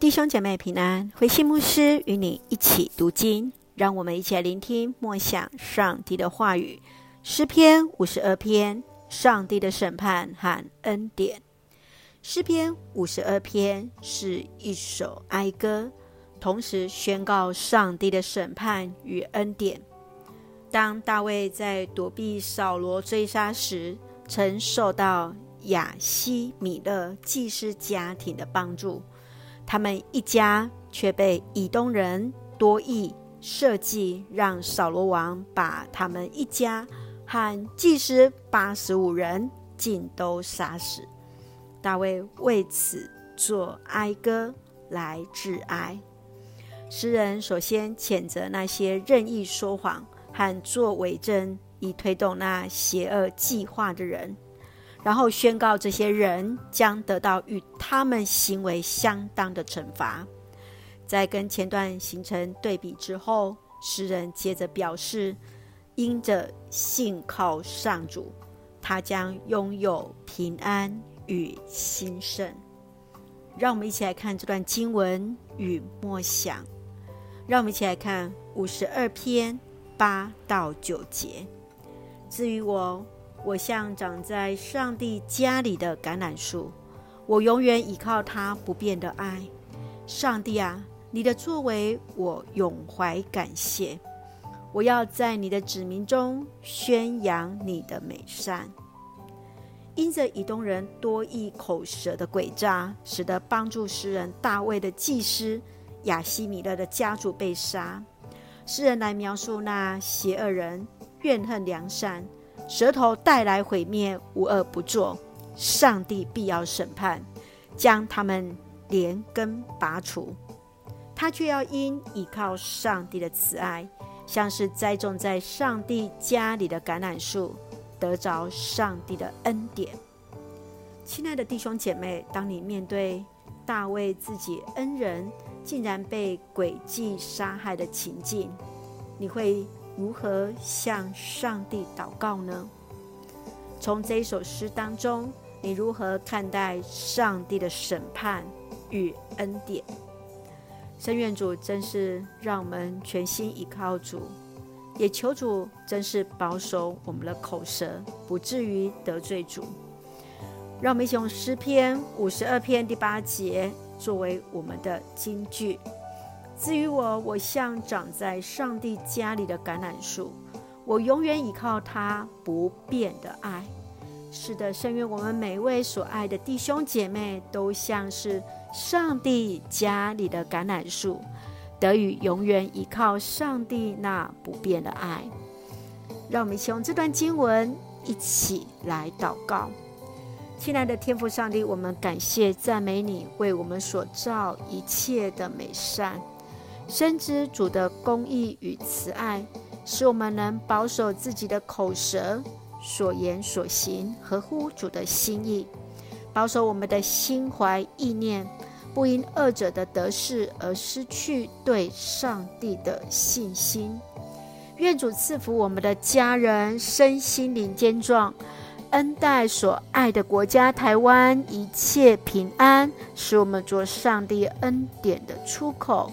弟兄姐妹平安，回信牧师与你一起读经，让我们一起来聆听默想上帝的话语。诗篇五十二篇，上帝的审判和恩典。诗篇五十二篇是一首哀歌，同时宣告上帝的审判与恩典。当大卫在躲避扫罗追杀时，曾受到亚希米勒祭司家庭的帮助。他们一家却被以东人多益设计，让扫罗王把他们一家和祭司八十五人尽都杀死。大卫为此作哀歌来致哀。诗人首先谴责那些任意说谎和作伪证以推动那邪恶计划的人。然后宣告这些人将得到与他们行为相当的惩罚。在跟前段形成对比之后，诗人接着表示，因着信靠上主，他将拥有平安与兴盛。让我们一起来看这段经文与默想。让我们一起来看五十二篇八到九节。至于我。我像长在上帝家里的橄榄树，我永远倚靠他不变的爱。上帝啊，你的作为我永怀感谢。我要在你的子民中宣扬你的美善。因着以东人多益口舌的诡诈，使得帮助诗人大卫的祭司亚西米勒的家族被杀。诗人来描述那邪恶人怨恨良善。舌头带来毁灭，无恶不作，上帝必要审判，将他们连根拔除。他却要因倚靠上帝的慈爱，像是栽种在上帝家里的橄榄树，得着上帝的恩典。亲爱的弟兄姐妹，当你面对大卫自己恩人竟然被诡计杀害的情境，你会如何向上帝祷告呢？从这一首诗当中，你如何看待上帝的审判与恩典？深愿主真是让我们全心依靠主，也求主真是保守我们的口舌，不至于得罪主。让我们一起用诗篇五十二篇第八节作为我们的金句。至于我，我像长在上帝家里的橄榄树，我永远倚靠他不变的爱。是的，深愿我们每位所爱的弟兄姐妹都像是上帝家里的橄榄树，得以永远依靠上帝那不变的爱。让我们一起用这段经文一起来祷告。亲爱的天父上帝，我们感谢赞美你为我们所造一切的美善。深知主的公义与慈爱，使我们能保守自己的口舌、所言所行，合乎主的心意；保守我们的心怀意念，不因恶者的得势而失去对上帝的信心。愿主赐福我们的家人身心灵健壮，恩待所爱的国家台湾一切平安，使我们做上帝恩典的出口。